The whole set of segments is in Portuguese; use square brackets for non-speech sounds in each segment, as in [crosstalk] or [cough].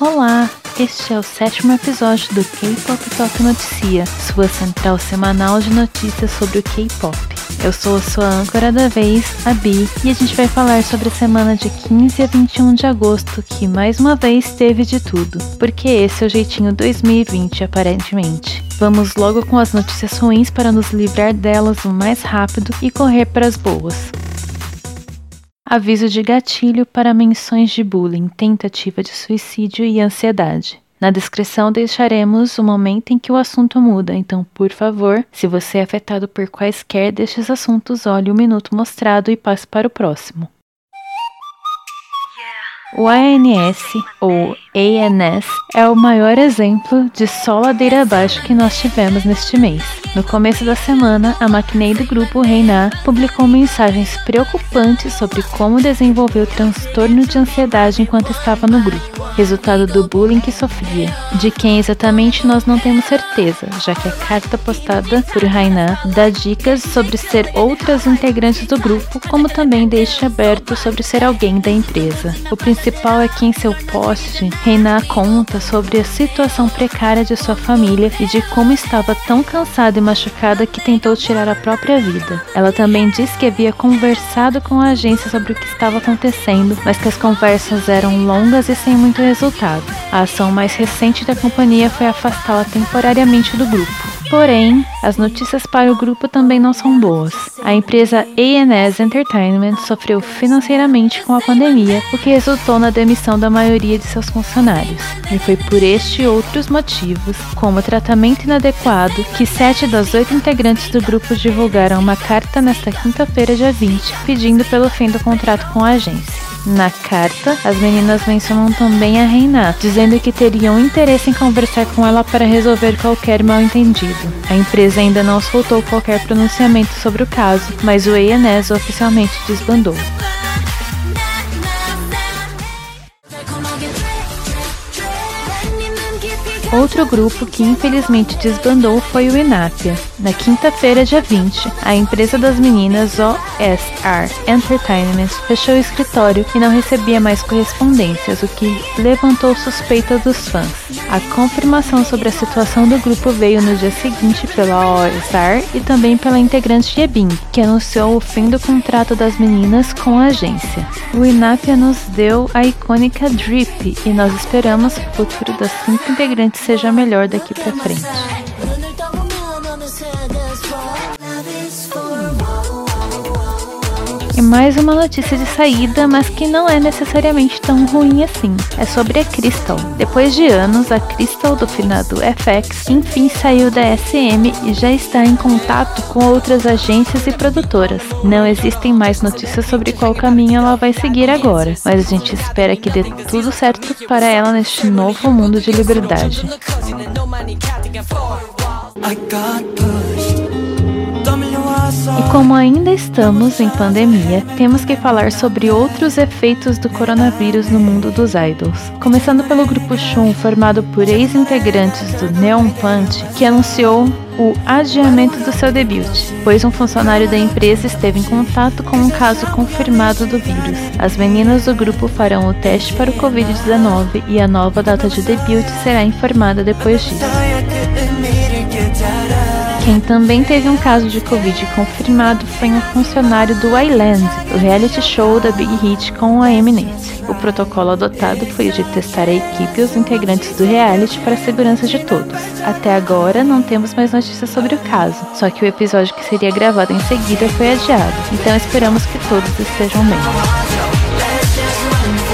Olá, este é o sétimo episódio do K-Pop Top Noticia, sua central semanal de notícias sobre o K-Pop. Eu sou a sua âncora da vez, a Bi, e a gente vai falar sobre a semana de 15 a 21 de agosto, que mais uma vez teve de tudo, porque esse é o jeitinho 2020 aparentemente. Vamos logo com as notícias ruins para nos livrar delas o mais rápido e correr para as boas. Aviso de gatilho para menções de bullying, tentativa de suicídio e ansiedade. Na descrição deixaremos o momento em que o assunto muda, então, por favor, se você é afetado por quaisquer destes assuntos, olhe o minuto mostrado e passe para o próximo. O ANS, ou ANS, é o maior exemplo de só ladeira abaixo que nós tivemos neste mês. No começo da semana, a maquinei do grupo Reiná publicou mensagens preocupantes sobre como desenvolveu transtorno de ansiedade enquanto estava no grupo, resultado do bullying que sofria. De quem exatamente nós não temos certeza, já que a carta postada por Reiná dá dicas sobre ser outras integrantes do grupo, como também deixa aberto sobre ser alguém da empresa. O principal é que em seu post, Reiná conta sobre a situação precária de sua família e de como estava tão cansada e machucada que tentou tirar a própria vida. Ela também diz que havia conversado com a agência sobre o que estava acontecendo, mas que as conversas eram longas e sem muito resultado. A ação mais recente da companhia foi afastá-la temporariamente do grupo. Porém, as notícias para o grupo também não são boas. A empresa ANS Entertainment sofreu financeiramente com a pandemia, o que resultou na demissão da maioria de seus funcionários. E foi por este e outros motivos, como tratamento inadequado, que sete das oito integrantes do grupo divulgaram uma carta nesta quinta-feira, dia 20, pedindo pelo fim do contrato com a agência. Na carta, as meninas mencionam também a Reina, dizendo que teriam interesse em conversar com ela para resolver qualquer mal-entendido. A empresa ainda não soltou qualquer pronunciamento sobre o caso, mas o ENES oficialmente desbandou. Outro grupo que infelizmente desbandou foi o Inapia. Na quinta-feira, dia 20, a empresa das meninas OSR Entertainment fechou o escritório e não recebia mais correspondências, o que levantou suspeitas dos fãs. A confirmação sobre a situação do grupo veio no dia seguinte pela OSR e também pela integrante Yebin, que anunciou o fim do contrato das meninas com a agência. O Inapia nos deu a icônica Drip e nós esperamos o futuro das cinco integrantes seja melhor daqui para frente. E mais uma notícia de saída, mas que não é necessariamente tão ruim assim. É sobre a Crystal. Depois de anos, a Crystal do finado FX enfim saiu da SM e já está em contato com outras agências e produtoras. Não existem mais notícias sobre qual caminho ela vai seguir agora, mas a gente espera que dê tudo certo para ela neste novo mundo de liberdade. I got pushed. E como ainda estamos em pandemia, temos que falar sobre outros efeitos do coronavírus no mundo dos idols. Começando pelo grupo Shun, formado por ex-integrantes do Neon Punch, que anunciou o adiamento do seu debut, pois um funcionário da empresa esteve em contato com um caso confirmado do vírus. As meninas do grupo farão o teste para o Covid-19 e a nova data de debut será informada depois disso. Quem também teve um caso de Covid confirmado foi um funcionário do Island, o reality show da Big Hit com a Mnet. O protocolo adotado foi o de testar a equipe e os integrantes do reality para a segurança de todos. Até agora não temos mais notícias sobre o caso, só que o episódio que seria gravado em seguida foi adiado, então esperamos que todos estejam bem.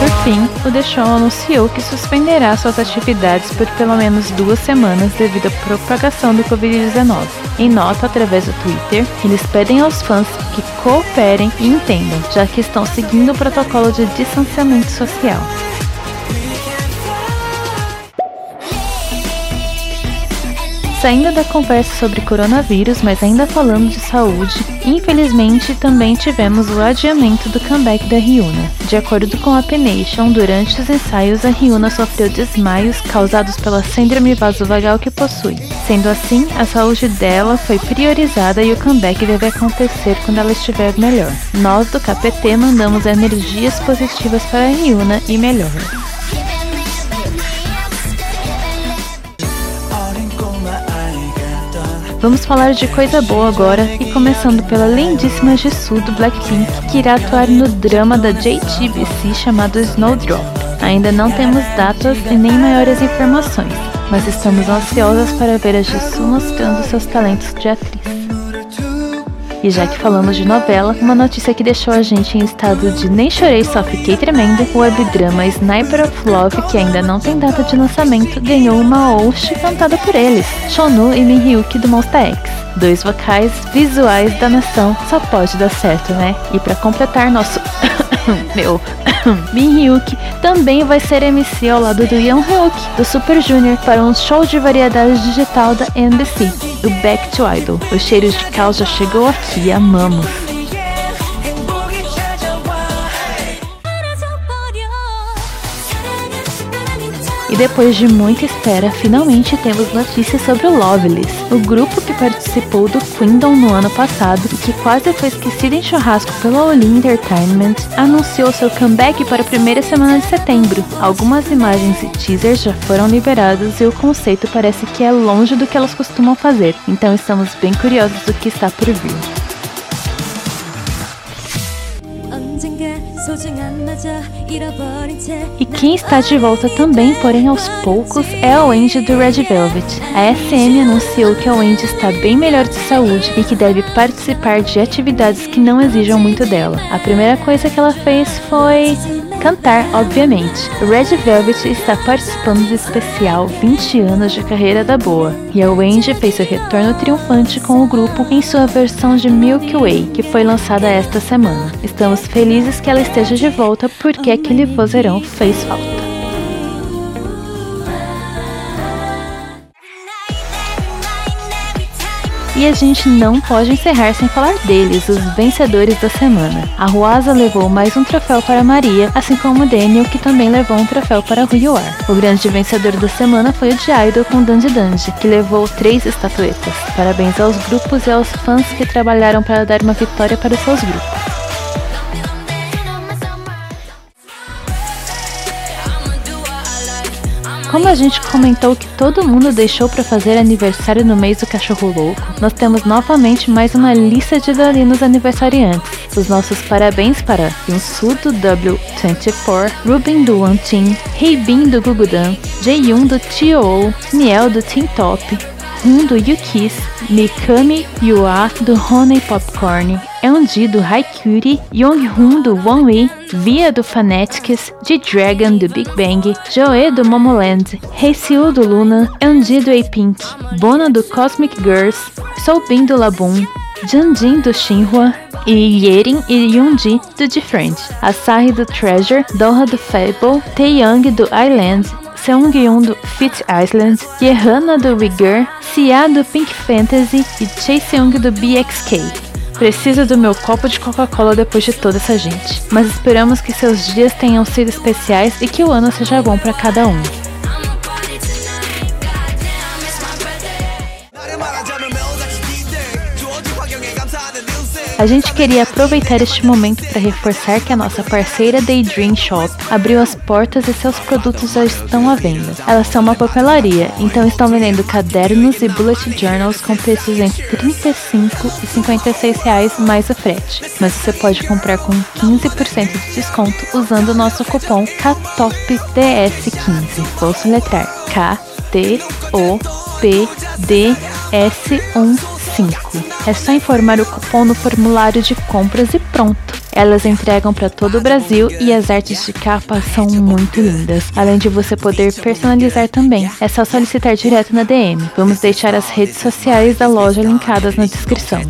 Por fim, o The Show anunciou que suspenderá suas atividades por pelo menos duas semanas devido à propagação do Covid-19. Em nota através do Twitter, eles pedem aos fãs que cooperem e entendam, já que estão seguindo o protocolo de distanciamento social. Saindo da conversa sobre coronavírus, mas ainda falando de saúde, infelizmente também tivemos o adiamento do comeback da Ryuna. De acordo com a Penation, durante os ensaios a Ryuna sofreu desmaios causados pela síndrome vasovagal que possui. Sendo assim, a saúde dela foi priorizada e o comeback deve acontecer quando ela estiver melhor. Nós do KPT mandamos energias positivas para a Ryuna e melhoras. Vamos falar de coisa boa agora e começando pela lindíssima Jisoo do Blackpink, que irá atuar no drama da JTBC chamado Snowdrop. Ainda não temos datas e nem maiores informações, mas estamos ansiosas para ver a Jisoo mostrando seus talentos de atriz. E já que falamos de novela, uma notícia que deixou a gente em estado de nem chorei, só fiquei tremendo, o webdrama Sniper of Love, que ainda não tem data de lançamento, ganhou uma Oshi cantada por eles, Shonu e Mihyuki do Monsta X. Dois vocais visuais da nação, só pode dar certo, né? E para completar nosso [coughs] meu [coughs] Min Hyuk também vai ser MC ao lado do Young Hyuk do Super Junior para um show de variedades digital da NBC, o Back to Idol. O cheiro de caos já chegou aqui, amamos. E depois de muita espera, finalmente temos notícias sobre o Loveless, o grupo que participou do Queendom no ano passado e que quase foi esquecido em churrasco pela Olin Entertainment, anunciou seu comeback para a primeira semana de setembro. Algumas imagens e teasers já foram liberados e o conceito parece que é longe do que elas costumam fazer, então estamos bem curiosos do que está por vir. E quem está de volta também, porém aos poucos, é a Wendy do Red Velvet. A SM anunciou que a Wendy está bem melhor de saúde e que deve participar de atividades que não exijam muito dela. A primeira coisa que ela fez foi cantar, obviamente. Red Velvet está participando do especial 20 anos de carreira da Boa, e a Wendy fez seu retorno triunfante com o grupo em sua versão de Milky Way, que foi lançada esta semana. Estamos felizes que ela esteja de volta porque aquele vozeirão fez falta. E a gente não pode encerrar sem falar deles, os vencedores da semana. A Ruasa levou mais um troféu para Maria, assim como o Daniel, que também levou um troféu para Ruyuar. O grande vencedor da semana foi o de Idol com Dandy Dandy, que levou três estatuetas. Parabéns aos grupos e aos fãs que trabalharam para dar uma vitória para os seus grupos. Como a gente comentou que todo mundo deixou para fazer aniversário no mês do cachorro louco, nós temos novamente mais uma lista de dalinos aniversariantes. Os nossos parabéns para Yunsu do W24, Ruben do Team, Heibin do Gugudan, Jaeyoon do T.O.O, Niel do Team Top, Hun do Yukis, Mikami Yua do Honey Popcorn, Eunji do Haikuri, Yonghun do Wee, Via do Fanatics, G-Dragon do Big Bang, Joe do Momoland, Heisiu do Luna, Eunji do A-Pink, Bona do Cosmic Girls, Soubin do Laboon, Janjin do Shinhua e Yerin e Yunji do Different, Asahi do Treasure, Doha do Fable, Taeyang do Island, Seung-yoon do Fit Island, Yehana do Rigor, Sia do Pink Fantasy e Chaeseung do BXK. Preciso do meu copo de Coca-Cola depois de toda essa gente. Mas esperamos que seus dias tenham sido especiais e que o ano seja bom para cada um. A gente queria aproveitar este momento para reforçar que a nossa parceira Daydream Shop abriu as portas e seus produtos já estão à venda. Elas são uma papelaria, então estão vendendo cadernos e bullet journals com preços entre 35 e 56 reais mais o frete. Mas você pode comprar com 15% de desconto usando o nosso cupom KTOPDS15. Vou soletrar K T O P D S 1 5. É só informar o cupom no formulário de compras e pronto. Elas entregam para todo o Brasil e as artes de capa são muito lindas. Além de você poder personalizar também. É só solicitar direto na DM. Vamos deixar as redes sociais da loja linkadas na descrição.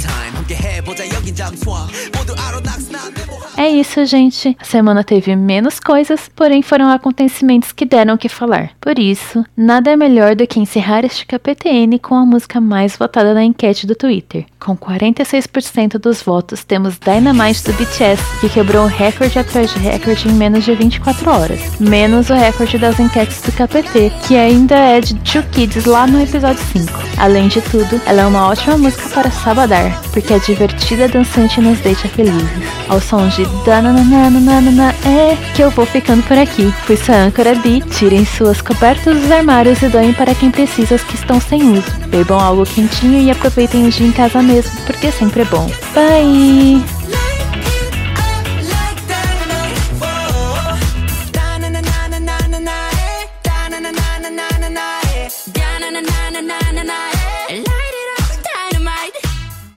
É isso, gente. A semana teve menos coisas, porém foram acontecimentos que deram o que falar. Por isso, nada é melhor do que encerrar este KPTN com a música mais votada na enquete do Twitter. Com 46% dos votos, temos Dynamite do BTS, que quebrou recorde atrás de recorde em menos de 24 horas. Menos o recorde das enquetes do KPT, que ainda é de Two Kids lá no episódio 5. Além de tudo, ela é uma ótima música para sabadar, porque é divertida, dançante nos deixa felizes. Ao som de dananana é que eu vou ficando por aqui. Fui sua âncora Bi, tirem suas cobertas dos armários e doem para quem precisa as que estão sem uso. Bebam algo quentinho e aproveitem o dia em casa mesmo, porque sempre é bom. Bye!